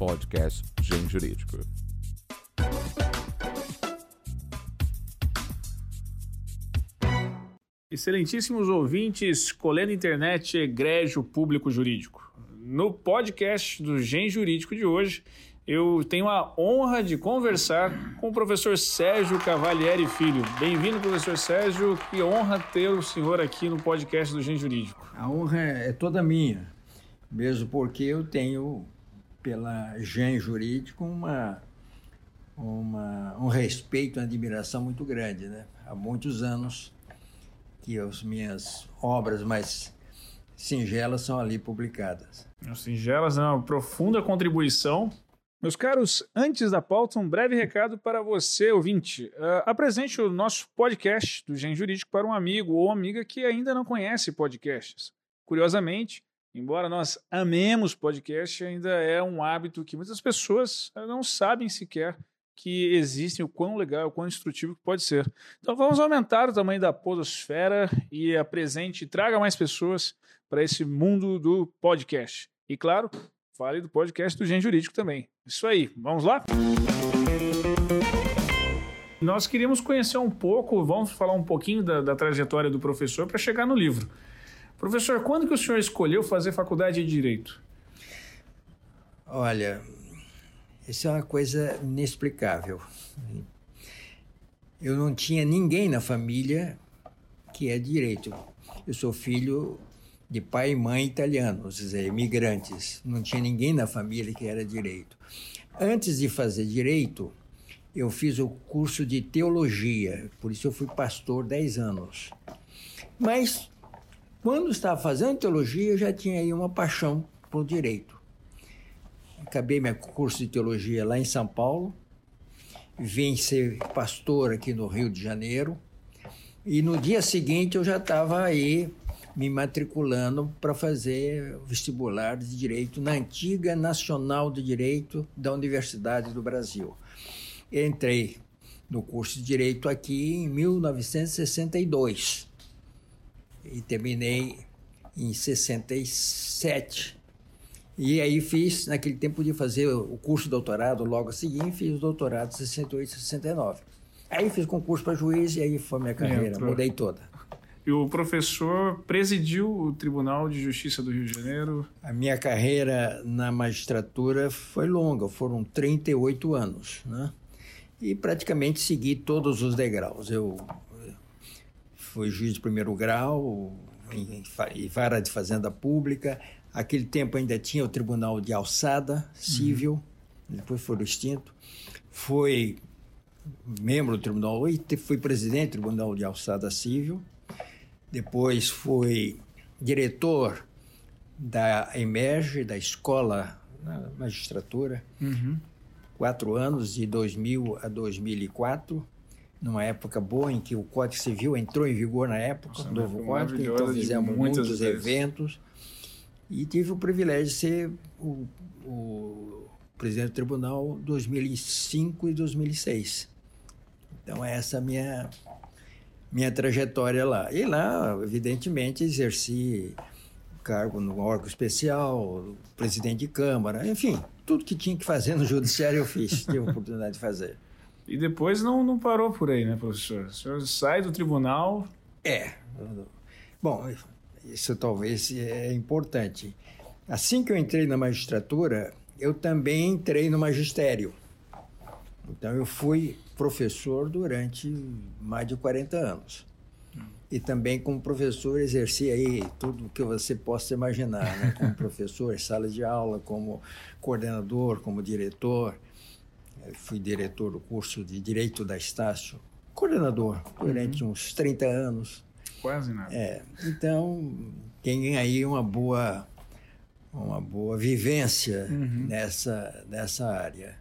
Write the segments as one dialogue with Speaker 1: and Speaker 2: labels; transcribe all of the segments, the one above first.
Speaker 1: podcast Gen Jurídico.
Speaker 2: Excelentíssimos ouvintes, colendo internet, egrégio público jurídico. No podcast do Gen Jurídico de hoje, eu tenho a honra de conversar com o professor Sérgio Cavalieri Filho. Bem-vindo, professor Sérgio. Que honra ter o senhor aqui no podcast do Gen Jurídico.
Speaker 3: A honra é toda minha, mesmo porque eu tenho, pela Gen Jurídico, uma, uma, um respeito e admiração muito grande. Né? Há muitos anos que as minhas obras mais singelas são ali publicadas.
Speaker 2: Singelas, é uma profunda contribuição meus caros, antes da pauta, um breve recado para você, ouvinte. Uh, apresente o nosso podcast do Gen Jurídico para um amigo ou amiga que ainda não conhece podcasts. Curiosamente, embora nós amemos podcast, ainda é um hábito que muitas pessoas não sabem sequer que existem, o quão legal, o quão instrutivo que pode ser. Então vamos aumentar o tamanho da podosfera e apresente, traga mais pessoas para esse mundo do podcast. E claro, fale do podcast do Gen Jurídico também. Isso aí, vamos lá? Nós queríamos conhecer um pouco, vamos falar um pouquinho da, da trajetória do professor para chegar no livro. Professor, quando que o senhor escolheu fazer faculdade de Direito?
Speaker 3: Olha, isso é uma coisa inexplicável. Eu não tinha ninguém na família que é direito. Eu sou filho de pai e mãe italianos, dizer, imigrantes. Não tinha ninguém na família que era direito. Antes de fazer direito, eu fiz o curso de teologia, por isso eu fui pastor 10 anos. Mas quando estava fazendo teologia, eu já tinha aí uma paixão por direito. Acabei meu curso de teologia lá em São Paulo, vim ser pastor aqui no Rio de Janeiro, e no dia seguinte eu já estava aí me matriculando para fazer vestibular de direito na antiga Nacional de Direito da Universidade do Brasil. Entrei no curso de direito aqui em 1962 e terminei em 67. E aí fiz, naquele tempo de fazer o curso de doutorado logo a seguir, fiz o doutorado em 68 e 69. Aí fiz concurso para juiz e aí foi minha carreira, mudei toda.
Speaker 2: E o professor presidiu o Tribunal de Justiça do Rio de Janeiro?
Speaker 3: A minha carreira na magistratura foi longa, foram 38 anos, né? E praticamente segui todos os degraus. Eu fui juiz de primeiro grau em, em vara de fazenda pública. Aquele tempo ainda tinha o Tribunal de Alçada Civil, uhum. depois foi extinto. Foi membro do Tribunal, fui presidente do Tribunal de Alçada Civil depois fui diretor da Emerge, da Escola na Magistratura, uhum. quatro anos, de 2000 a 2004, numa época boa em que o Código Civil entrou em vigor na época, Nossa, novo Código, então fizemos muitos eventos. E tive o privilégio de ser o, o presidente do tribunal 2005 e 2006. Então, essa é a minha minha trajetória lá. E lá, evidentemente, exerci cargo no órgão especial, presidente de Câmara, enfim, tudo que tinha que fazer no judiciário eu fiz, tive a oportunidade de fazer.
Speaker 2: E depois não, não parou por aí, né, professor? O senhor sai do tribunal.
Speaker 3: É. Bom, isso talvez é importante. Assim que eu entrei na magistratura, eu também entrei no magistério. Então eu fui professor durante mais de 40 anos. E também como professor exerci aí tudo o que você possa imaginar, né? como professor, sala de aula, como coordenador, como diretor. Fui diretor do curso de Direito da Estácio, coordenador durante uhum. uns 30 anos.
Speaker 2: Quase nada.
Speaker 3: É, então tem aí uma boa uma boa vivência uhum. nessa, nessa área.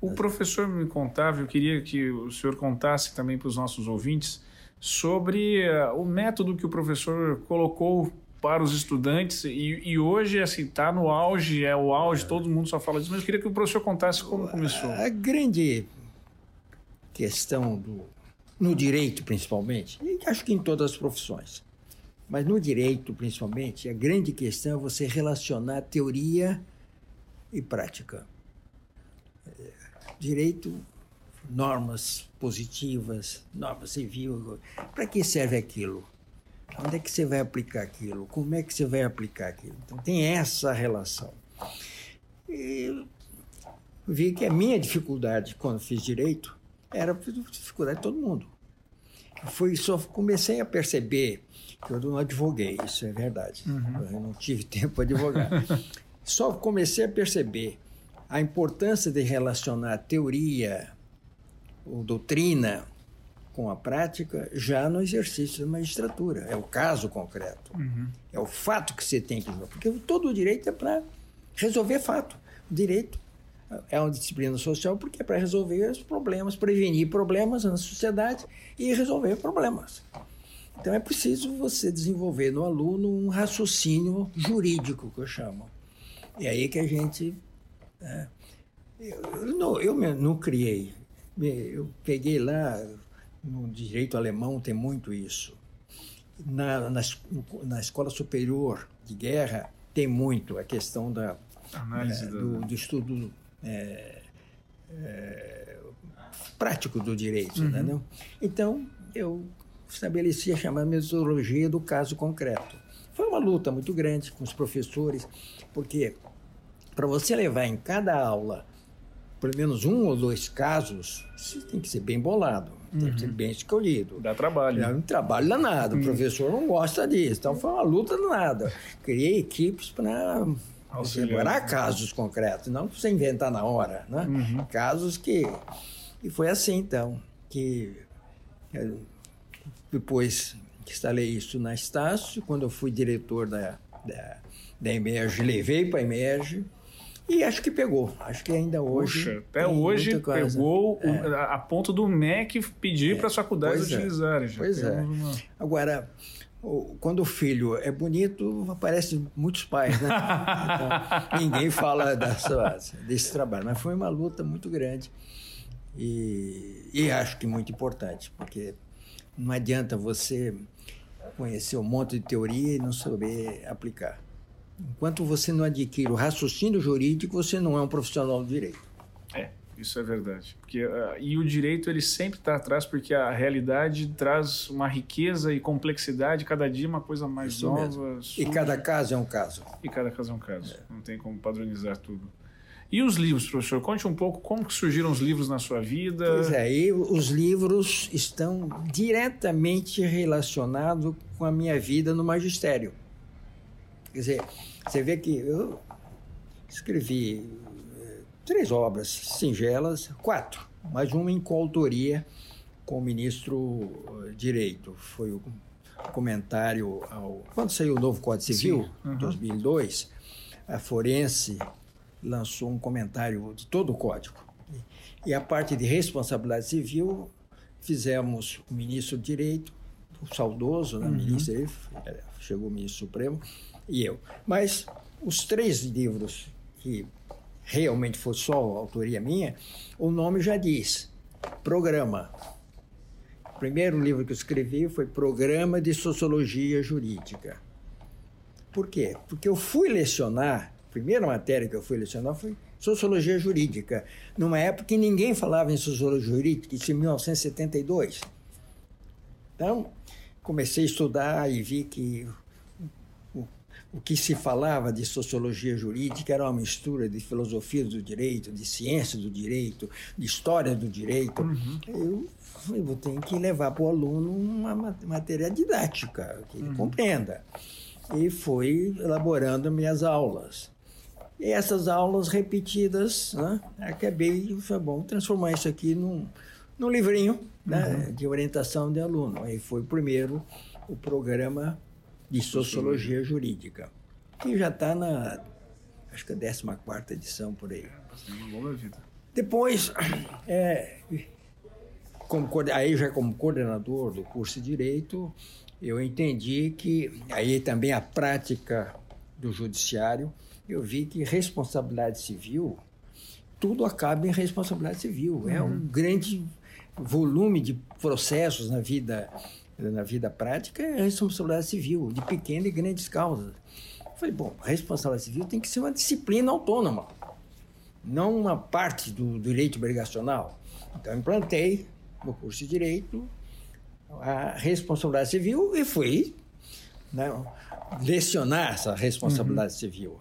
Speaker 2: O professor me contava, eu queria que o senhor contasse também para os nossos ouvintes sobre uh, o método que o professor colocou para os estudantes e, e hoje assim está no auge, é o auge, é. todo mundo só fala disso, mas eu queria que o professor contasse como começou.
Speaker 3: A grande questão do no direito principalmente, e acho que em todas as profissões, mas no direito principalmente, a grande questão é você relacionar teoria e prática. Direito, normas positivas, norma civil. Para que serve aquilo? Onde é que você vai aplicar aquilo? Como é que você vai aplicar aquilo? Então, tem essa relação. E vi que a minha dificuldade quando fiz direito era a dificuldade de todo mundo. Foi, só comecei a perceber que eu não advoguei, isso é verdade. Uhum. Eu não tive tempo para advogar. só comecei a perceber a importância de relacionar teoria ou doutrina com a prática já no exercício da magistratura. É o caso concreto. Uhum. É o fato que você tem que resolver. Porque todo o direito é para resolver fato. O direito é uma disciplina social porque é para resolver os problemas, prevenir problemas na sociedade e resolver problemas. Então é preciso você desenvolver no aluno um raciocínio jurídico, que eu chamo. E aí que a gente. É, eu, não, eu não criei. Eu peguei lá, no direito alemão tem muito isso. Na, na, na escola superior de guerra tem muito a questão da, Análise é, do, do estudo é, é, prático do direito. Uhum. Né, então, eu estabeleci a chamada metodologia do caso concreto. Foi uma luta muito grande com os professores, porque para você levar em cada aula pelo menos um ou dois casos, você tem que ser bem bolado, uhum. tem que ser uhum. bem escolhido.
Speaker 2: Dá trabalho.
Speaker 3: É um trabalho danado, uhum. o professor não gosta disso, então foi uma luta danada. Criei equipes para elaborar casos concretos, não para você inventar na hora, né? Uhum. Casos que... E foi assim, então, que depois instalei isso na Estácio, quando eu fui diretor da, da, da Emerge, levei para a Emerge, e acho que pegou. Acho que ainda hoje.
Speaker 2: Puxa, até hoje pegou é. o, a, a, ponto do MEC pedir é. para as faculdades pois é. utilizarem.
Speaker 3: É. Pois é. Uma... Agora, quando o filho é bonito, aparecem muitos pais, né? Então, ninguém fala dessa, desse trabalho. Mas foi uma luta muito grande. E, e acho que muito importante, porque não adianta você conhecer um monte de teoria e não saber aplicar. Enquanto você não adquire o raciocínio jurídico, você não é um profissional do direito.
Speaker 2: É, isso é verdade. Porque, uh, e o direito ele sempre está atrás porque a realidade traz uma riqueza e complexidade, cada dia uma coisa mais isso nova.
Speaker 3: E cada caso é um caso.
Speaker 2: E cada caso é um caso. É. Não tem como padronizar tudo. E os livros, professor? Conte um pouco como surgiram os livros na sua vida.
Speaker 3: Pois é, e os livros estão diretamente relacionados com a minha vida no magistério. Quer dizer, você vê que eu escrevi eh, três obras singelas, quatro, mais uma em coautoria com o ministro eh, Direito. Foi o comentário ao. Quando saiu o novo Código Civil, em uhum. 2002, a Forense lançou um comentário de todo o código. E a parte de responsabilidade civil, fizemos o ministro do Direito, o saudoso, né, uhum. ministro, chegou o ministro Supremo, e eu. Mas os três livros que realmente foi só autoria minha, o nome já diz: Programa. O primeiro livro que eu escrevi foi Programa de Sociologia Jurídica. Por quê? Porque eu fui lecionar, a primeira matéria que eu fui lecionar foi Sociologia Jurídica, numa época que ninguém falava em Sociologia Jurídica, isso em 1972. Então, comecei a estudar e vi que o que se falava de sociologia jurídica era uma mistura de filosofia do direito, de ciência do direito, de história do direito. Uhum. Eu vou ter que levar para o aluno uma matéria didática, que ele uhum. compreenda. E fui elaborando minhas aulas. E essas aulas repetidas, né, acabei, foi bom, transformar isso aqui num, num livrinho né, uhum. de orientação de aluno. Aí foi o primeiro o programa de Sociologia Jurídica, que já está na, acho que a 14 edição por aí. Depois, é, como, aí já como coordenador do curso de Direito, eu entendi que, aí também a prática do judiciário, eu vi que responsabilidade civil, tudo acaba em responsabilidade civil. Uhum. É um uhum. grande volume de processos na vida na vida prática é a responsabilidade civil, de pequenas e grandes causas. Eu falei, bom, a responsabilidade civil tem que ser uma disciplina autônoma. não uma parte do direito obrigacional. Então, implantei no curso de direito a responsabilidade civil e fui né, lecionar essa responsabilidade uhum. civil.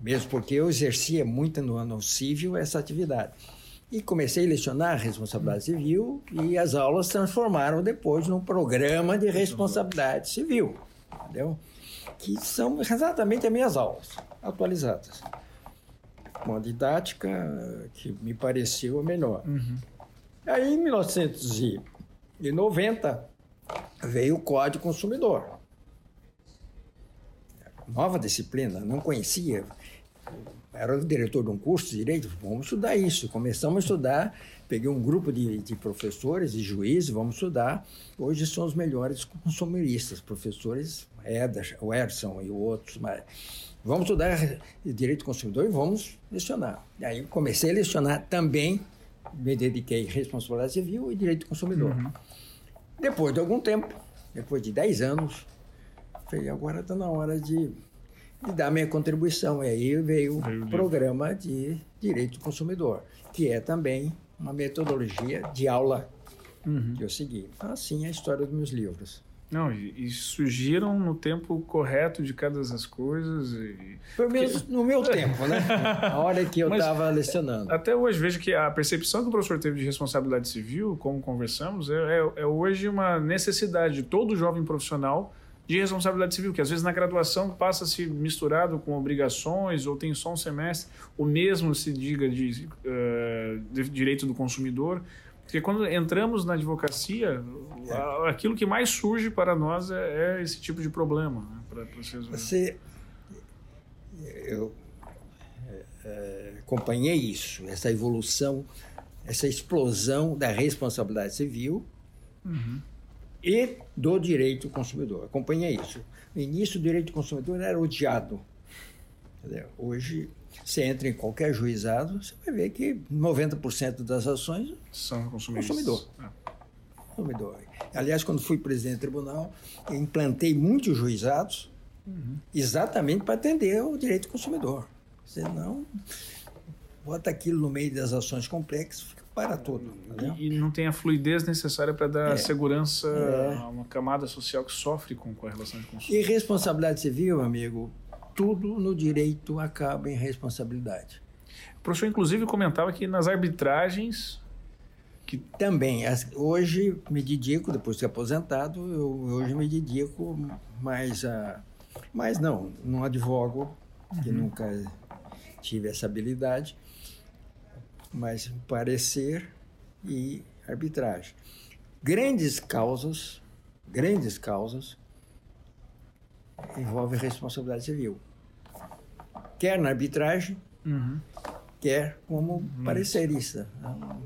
Speaker 3: Mesmo porque eu exercia muito no ano civil essa atividade. E comecei a lecionar a responsabilidade civil e as aulas transformaram depois num programa de responsabilidade civil, entendeu? Que são exatamente as minhas aulas, atualizadas. Uma didática que me pareceu a melhor. Uhum. Aí, em 1990, veio o Código Consumidor. Nova disciplina, não conhecia era o diretor de um curso de direito, vamos estudar isso. Começamos a estudar, peguei um grupo de, de professores e juízes, vamos estudar. Hoje são os melhores consumeristas, professores Eder, o Edson e outros. Mas vamos estudar direito do consumidor e vamos lecionar. Aí comecei a lecionar também, me dediquei à responsabilidade civil e direito do consumidor. Uhum. Depois de algum tempo, depois de 10 anos, falei, agora está na hora de e dar minha contribuição. E aí veio o programa de Direito do Consumidor, que é também uma metodologia de aula uhum. que eu segui. Assim é a história dos meus livros.
Speaker 2: Não, e, e, surgiram no tempo correto de cada das coisas. E...
Speaker 3: Foi mesmo no meu tempo, né? A hora que eu estava lecionando.
Speaker 2: Até hoje, vejo que a percepção que o professor teve de responsabilidade civil, como conversamos, é, é, é hoje uma necessidade de todo jovem profissional de responsabilidade civil, que às vezes na graduação passa-se misturado com obrigações ou tem só um semestre, o mesmo se diga de, uh, de direito do consumidor. Porque quando entramos na advocacia, é. aquilo que mais surge para nós é, é esse tipo de problema. Né, para,
Speaker 3: Você. Eu é, acompanhei isso, essa evolução, essa explosão da responsabilidade civil. Uhum e do direito do consumidor. Acompanhei isso. No início, o direito do consumidor era odiado. Entendeu? Hoje, você entra em qualquer juizado, você vai ver que 90% das ações
Speaker 2: são consumidores.
Speaker 3: consumidor. Ah. consumidor. Aliás, quando fui presidente do tribunal, implantei muitos juizados uhum. exatamente para atender o direito do consumidor. Senão, bota aquilo no meio das ações complexas, para tudo.
Speaker 2: E, e, não tem a fluidez necessária para dar é. segurança é. a uma camada social que sofre com, com a relação de consumo.
Speaker 3: E responsabilidade civil, amigo, tudo no direito acaba em responsabilidade.
Speaker 2: O professor, inclusive, comentava que nas arbitragens.
Speaker 3: Que... Também. Hoje me dedico, depois de aposentado, eu hoje me dedico mais a. Mas não, não advogo, que uhum. nunca tive essa habilidade mas parecer e arbitragem. Grandes causas, grandes causas, envolvem responsabilidade civil. Quer na arbitragem, uhum. quer como uhum. parecerista.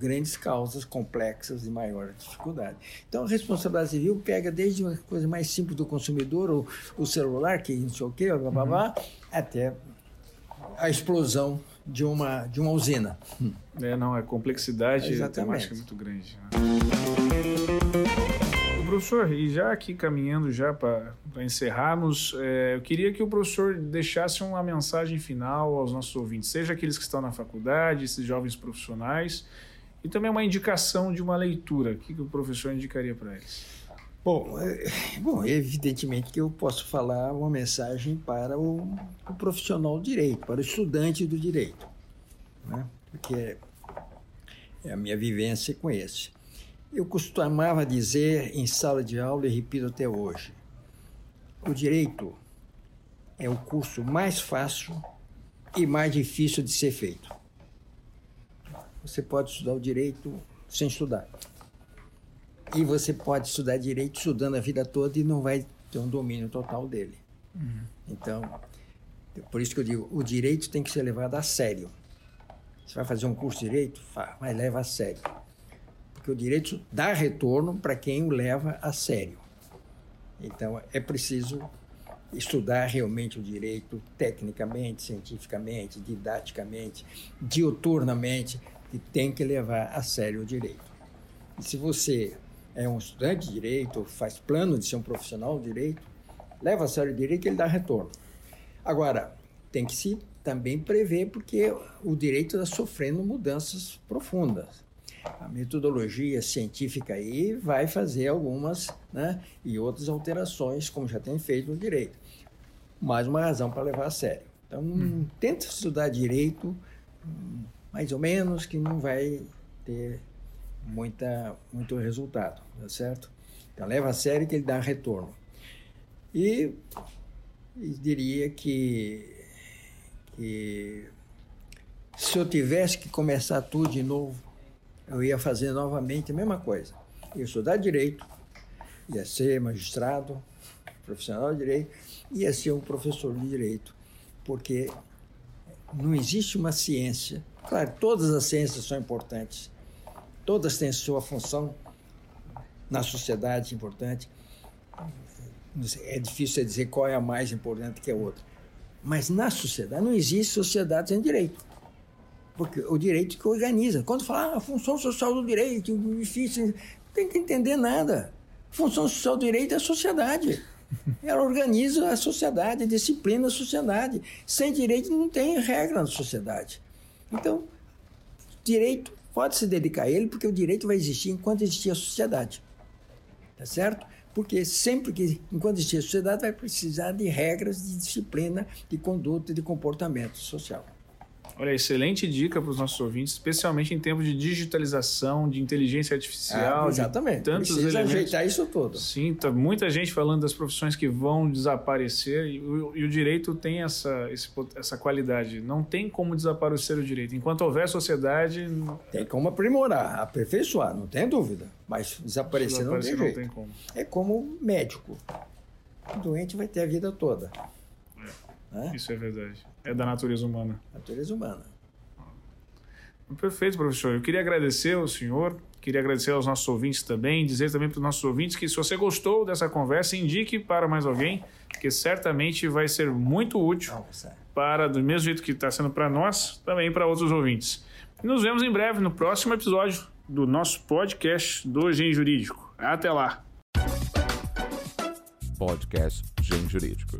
Speaker 3: Grandes causas complexas de maior dificuldade. Então, a responsabilidade civil pega desde uma coisa mais simples do consumidor, o, o celular, que não sei o quê, blá, blá, blá, uhum. até a explosão de uma, de uma usina.
Speaker 2: É, não, a complexidade Exatamente. temática é muito grande. Né? O professor, e já aqui caminhando já para encerrarmos, é, eu queria que o professor deixasse uma mensagem final aos nossos ouvintes, seja aqueles que estão na faculdade, esses jovens profissionais, e também uma indicação de uma leitura. O que, que o professor indicaria para eles?
Speaker 3: Bom, é, bom, evidentemente que eu posso falar uma mensagem para o, o profissional do direito, para o estudante do direito, né? porque é, a minha vivência com esse. Eu costumava dizer em sala de aula, e repito até hoje, o direito é o curso mais fácil e mais difícil de ser feito. Você pode estudar o direito sem estudar. E você pode estudar direito estudando a vida toda e não vai ter um domínio total dele. Uhum. Então, por isso que eu digo, o direito tem que ser levado a sério. Você vai fazer um curso de direito? Mas leva a sério. Porque o direito dá retorno para quem o leva a sério. Então, é preciso estudar realmente o direito tecnicamente, cientificamente, didaticamente, diuturnamente, e tem que levar a sério o direito. E se você é um estudante de direito, faz plano de ser um profissional de direito, leva a sério o direito e ele dá retorno. Agora, tem que se também prevê porque o direito está sofrendo mudanças profundas. A metodologia científica aí vai fazer algumas né, e outras alterações, como já tem feito no direito. Mais uma razão para levar a sério. Então, hum. tenta estudar direito, mais ou menos, que não vai ter muita, muito resultado, tá certo? Então, leva a sério que ele dá retorno. E, e diria que, que se eu tivesse que começar tudo de novo, eu ia fazer novamente a mesma coisa. Ia estudar direito, ia ser magistrado, profissional de direito, ia ser um professor de direito, porque não existe uma ciência. Claro, todas as ciências são importantes, todas têm sua função na sociedade importante. É difícil dizer qual é a mais importante que a outra. Mas na sociedade não existe sociedade sem direito. Porque o direito que organiza. Quando fala ah, a função social do direito, difícil, não tem que entender nada. Função social do direito é a sociedade. Ela organiza a sociedade, disciplina a sociedade. Sem direito não tem regra na sociedade. Então, direito pode se dedicar a ele, porque o direito vai existir enquanto existir a sociedade. Tá certo? Porque sempre que, enquanto existir a sociedade, vai precisar de regras de disciplina, de conduta e de comportamento social.
Speaker 2: Olha, excelente dica para os nossos ouvintes, especialmente em tempos de digitalização, de inteligência artificial.
Speaker 3: Ah, exatamente. tantos Precisa elementos. ajeitar isso tudo.
Speaker 2: Sim, tá muita gente falando das profissões que vão desaparecer e o, e o direito tem essa, esse, essa qualidade. Não tem como desaparecer o direito. Enquanto houver sociedade.
Speaker 3: Tem como aprimorar, aperfeiçoar, não tem dúvida. Mas desaparecer, desaparecer não, tem, não tem como. É como médico. O doente vai ter a vida toda.
Speaker 2: É. Isso é verdade. É da natureza humana.
Speaker 3: Natureza humana.
Speaker 2: Perfeito, professor. Eu queria agradecer ao senhor, queria agradecer aos nossos ouvintes também, dizer também para os nossos ouvintes que se você gostou dessa conversa, indique para mais alguém, que certamente vai ser muito útil para, do mesmo jeito que está sendo para nós, também para outros ouvintes. Nos vemos em breve no próximo episódio do nosso podcast do Gen Jurídico. Até lá.
Speaker 1: Podcast Gen Jurídico.